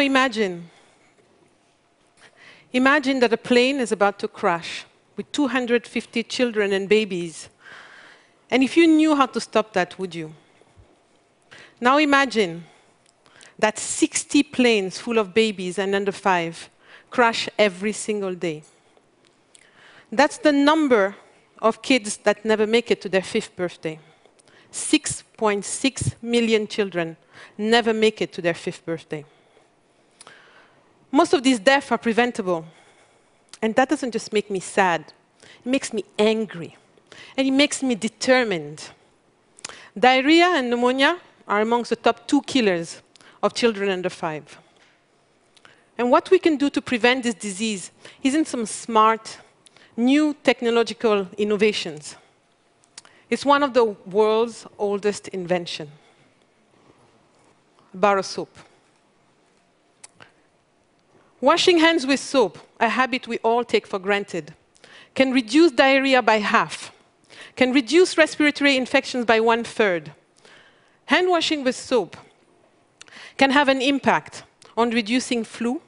So imagine. Imagine that a plane is about to crash with 250 children and babies. And if you knew how to stop that, would you? Now imagine that 60 planes full of babies and under five crash every single day. That's the number of kids that never make it to their fifth birthday. 6.6 million children never make it to their fifth birthday. Most of these deaths are preventable. And that doesn't just make me sad, it makes me angry. And it makes me determined. Diarrhea and pneumonia are amongst the top two killers of children under five. And what we can do to prevent this disease isn't some smart, new technological innovations. It's one of the world's oldest inventions bar of soap. Washing hands with soap, a habit we all take for granted, can reduce diarrhea by half, can reduce respiratory infections by one third. Hand washing with soap can have an impact on reducing flu,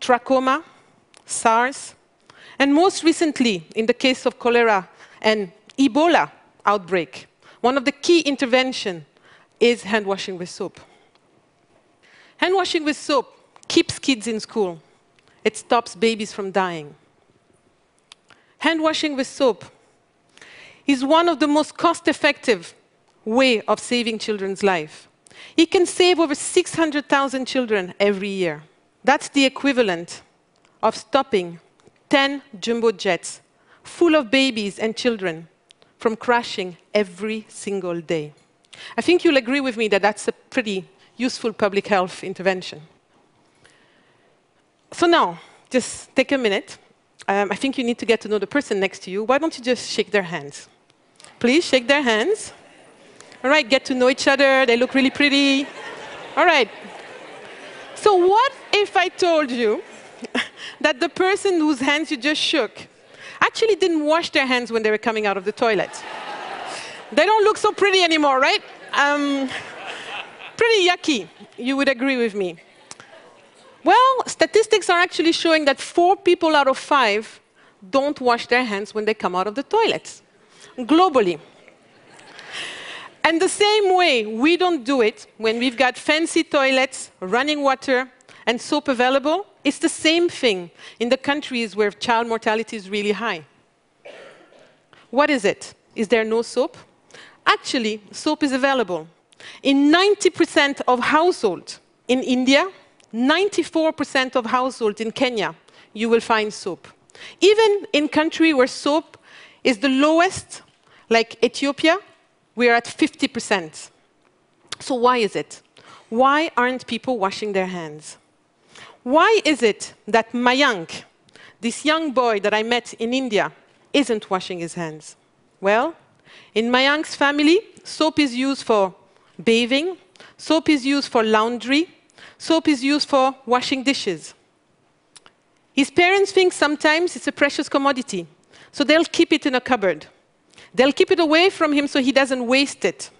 trachoma, SARS, and most recently, in the case of cholera and Ebola outbreak, one of the key interventions is hand washing with soap. Hand washing with soap keeps kids in school. It stops babies from dying. Hand washing with soap is one of the most cost-effective way of saving children's life. It can save over 600,000 children every year. That's the equivalent of stopping 10 jumbo jets full of babies and children from crashing every single day. I think you'll agree with me that that's a pretty useful public health intervention. So now, just take a minute. Um, I think you need to get to know the person next to you. Why don't you just shake their hands? Please shake their hands. All right, get to know each other. They look really pretty. All right. So what if I told you that the person whose hands you just shook actually didn't wash their hands when they were coming out of the toilet? They don't look so pretty anymore, right? Um, pretty yucky, you would agree with me. Well, statistics are actually showing that four people out of five don't wash their hands when they come out of the toilets, globally. And the same way we don't do it when we've got fancy toilets, running water, and soap available, it's the same thing in the countries where child mortality is really high. What is it? Is there no soap? Actually, soap is available. In 90% of households in India, 94% of households in Kenya, you will find soap. Even in countries where soap is the lowest, like Ethiopia, we are at 50%. So why is it? Why aren't people washing their hands? Why is it that Mayank, this young boy that I met in India, isn't washing his hands? Well, in Mayank's family, soap is used for bathing, soap is used for laundry, soap is used for washing dishes. His parents think sometimes it's a precious commodity, so they'll keep it in a cupboard. They'll keep it away from him so he doesn't waste it.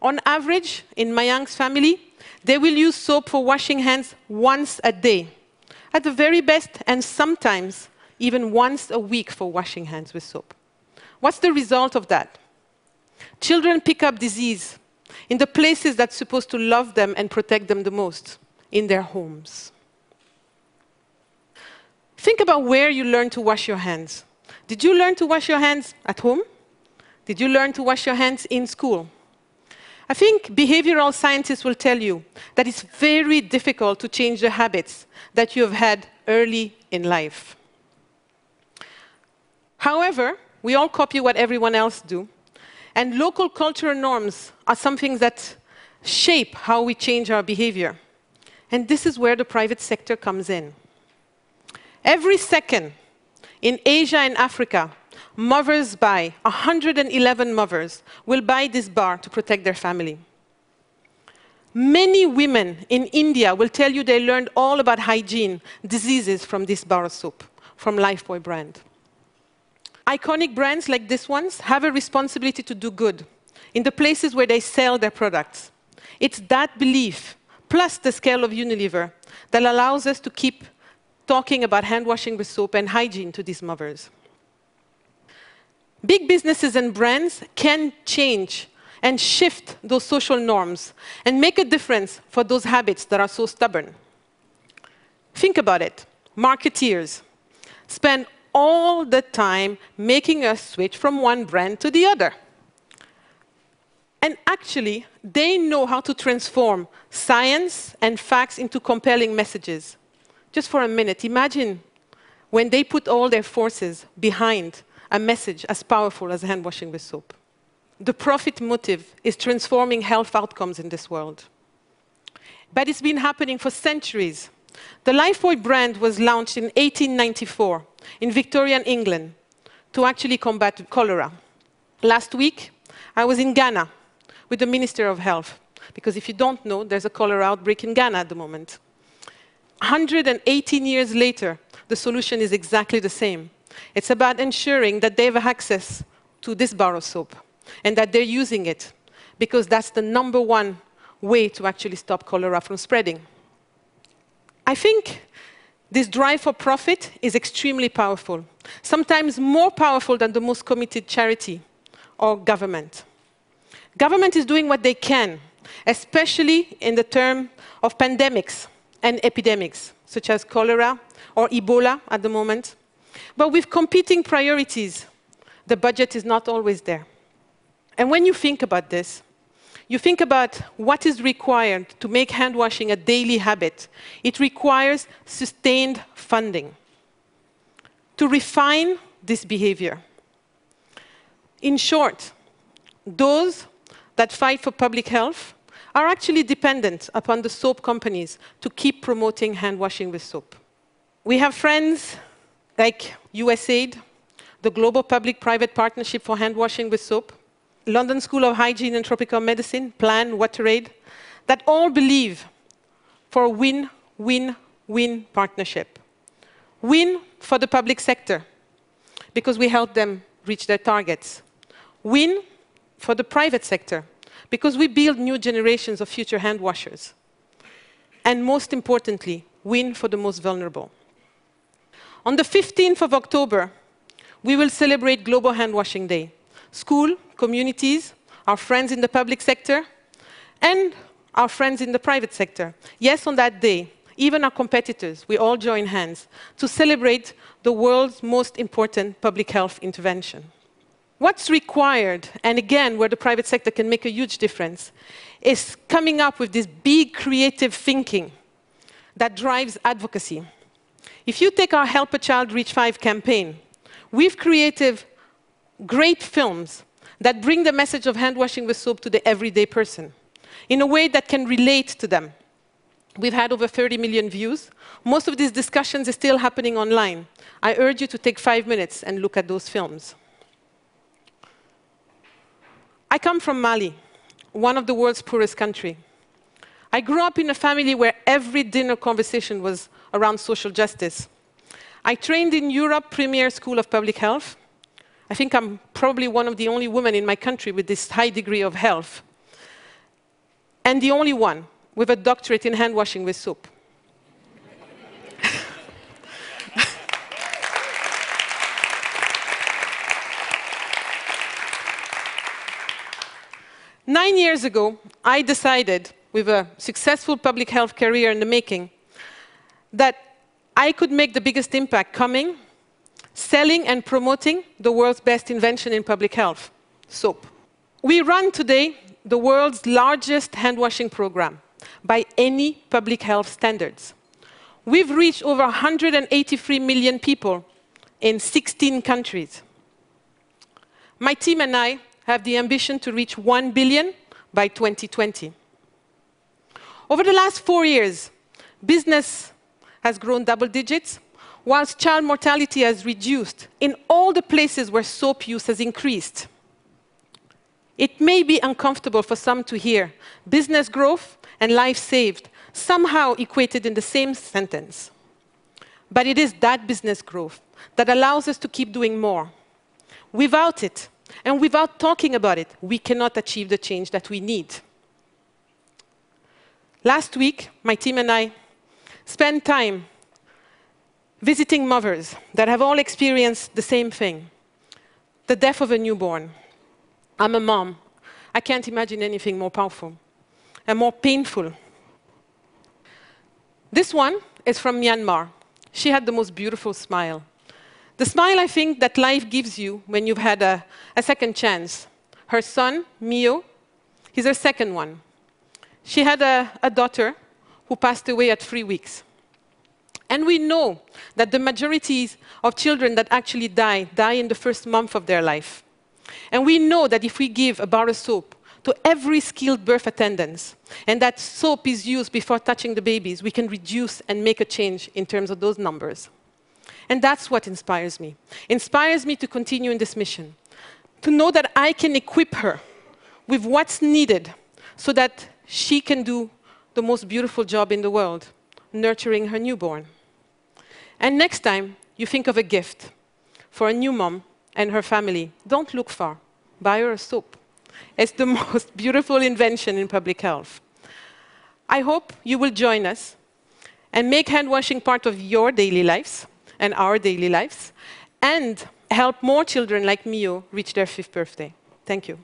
On average, in Mayank's family, they will use soap for washing hands once a day, at the very best, and sometimes even once a week for washing hands with soap. What's the result of that? Children pick up disease in the places that's supposed to love them and protect them the most, in their homes. Think about where you learn to wash your hands. Did you learn to wash your hands at home? Did you learn to wash your hands in school? I think behavioral scientists will tell you that it's very difficult to change the habits that you have had early in life. However, we all copy what everyone else do. And local cultural norms are something that shape how we change our behavior. And this is where the private sector comes in. Every second, in Asia and Africa, mothers buy, 111 mothers will buy this bar to protect their family. Many women in India will tell you they learned all about hygiene, diseases from this bar of soap, from Lifebuoy brand. Iconic brands like this ones have a responsibility to do good in the places where they sell their products. It's that belief, plus the scale of Unilever that allows us to keep talking about hand washing with soap and hygiene to these mothers. Big businesses and brands can change and shift those social norms and make a difference for those habits that are so stubborn. Think about it. Marketeers spend all the time making us switch from one brand to the other. And actually, they know how to transform science and facts into compelling messages. Just for a minute, imagine when they put all their forces behind a message as powerful as hand washing with soap. The profit motive is transforming health outcomes in this world. But it's been happening for centuries. The Lifebuoy brand was launched in 1894 in Victorian England to actually combat cholera. Last week, I was in Ghana with the Minister of Health, because if you don't know, there's a cholera outbreak in Ghana at the moment. 118 years later, the solution is exactly the same. It's about ensuring that they have access to this bar of soap and that they're using it because that's the number one way to actually stop cholera from spreading. I think this drive for profit is extremely powerful, sometimes more powerful than the most committed charity or government. Government is doing what they can, especially in the term of pandemics and epidemics, such as cholera or Ebola at the moment. But with competing priorities, the budget is not always there. And when you think about this, you think about what is required to make hand washing a daily habit. It requires sustained funding to refine this behavior. In short, those that fight for public health are actually dependent upon the soap companies to keep promoting hand washing with soap. We have friends like USAID, the Global Public-Private Partnership for Hand Washing with Soap, London School of Hygiene and Tropical Medicine, Plan, WaterAid, that all believe for a win-win-win partnership. Win for the public sector, because we help them reach their targets. Win for the private sector, because we build new generations of future hand washers. And most importantly, win for the most vulnerable. On the 15th of October, we will celebrate Global Hand Washing Day. School, communities, our friends in the public sector, and our friends in the private sector. Yes, on that day, even our competitors, we all join hands to celebrate the world's most important public health intervention. What's required, and again, where the private sector can make a huge difference, is coming up with this big creative thinking that drives advocacy. If you take our Help a Child Reach 5 campaign, we've created great films that bring the message of hand washing with soap to the everyday person in a way that can relate to them. We've had over 30 million views. Most of these discussions are still happening online. I urge you to take five minutes and look at those films. I come from Mali, one of the world's poorest countries. I grew up in a family where every dinner conversation was around social justice. I trained in Europe Premier School of Public Health. I think I'm probably one of the only women in my country with this high degree of health. And the only one with a doctorate in hand washing with soap. Nine years ago, I decided, with a successful public health career in the making, that I could make the biggest impact coming, selling and promoting the world's best invention in public health, soap. We run today the world's largest hand washing program by any public health standards. We've reached over 183 million people in 16 countries. My team and I have the ambition to reach 1 billion by 2020. Over the last four years, business has grown double digits, whilst child mortality has reduced in all the places where soap use has increased. It may be uncomfortable for some to hear business growth and life saved somehow equated in the same sentence. But it is that business growth that allows us to keep doing more. Without it, and without talking about it, we cannot achieve the change that we need. Last week, my team and I spent time visiting mothers that have all experienced the same thing the death of a newborn. I'm a mom. I can't imagine anything more powerful and more painful. This one is from Myanmar. She had the most beautiful smile. The smile I think that life gives you when you've had a, a second chance. Her son, Mio, he's her second one. She had a, a daughter who passed away at three weeks. And we know that the majority of children that actually die, die in the first month of their life. And we know that if we give a bar of soap to every skilled birth attendant, and that soap is used before touching the babies, we can reduce and make a change in terms of those numbers. And that's what inspires me. Inspires me to continue in this mission. To know that I can equip her with what's needed so that she can do the most beautiful job in the world, nurturing her newborn. And next time you think of a gift for a new mom and her family, don't look far. Buy her a soap. It's the most beautiful invention in public health. I hope you will join us and make hand washing part of your daily lives and our daily lives and help more children like Mio reach their fifth birthday. Thank you.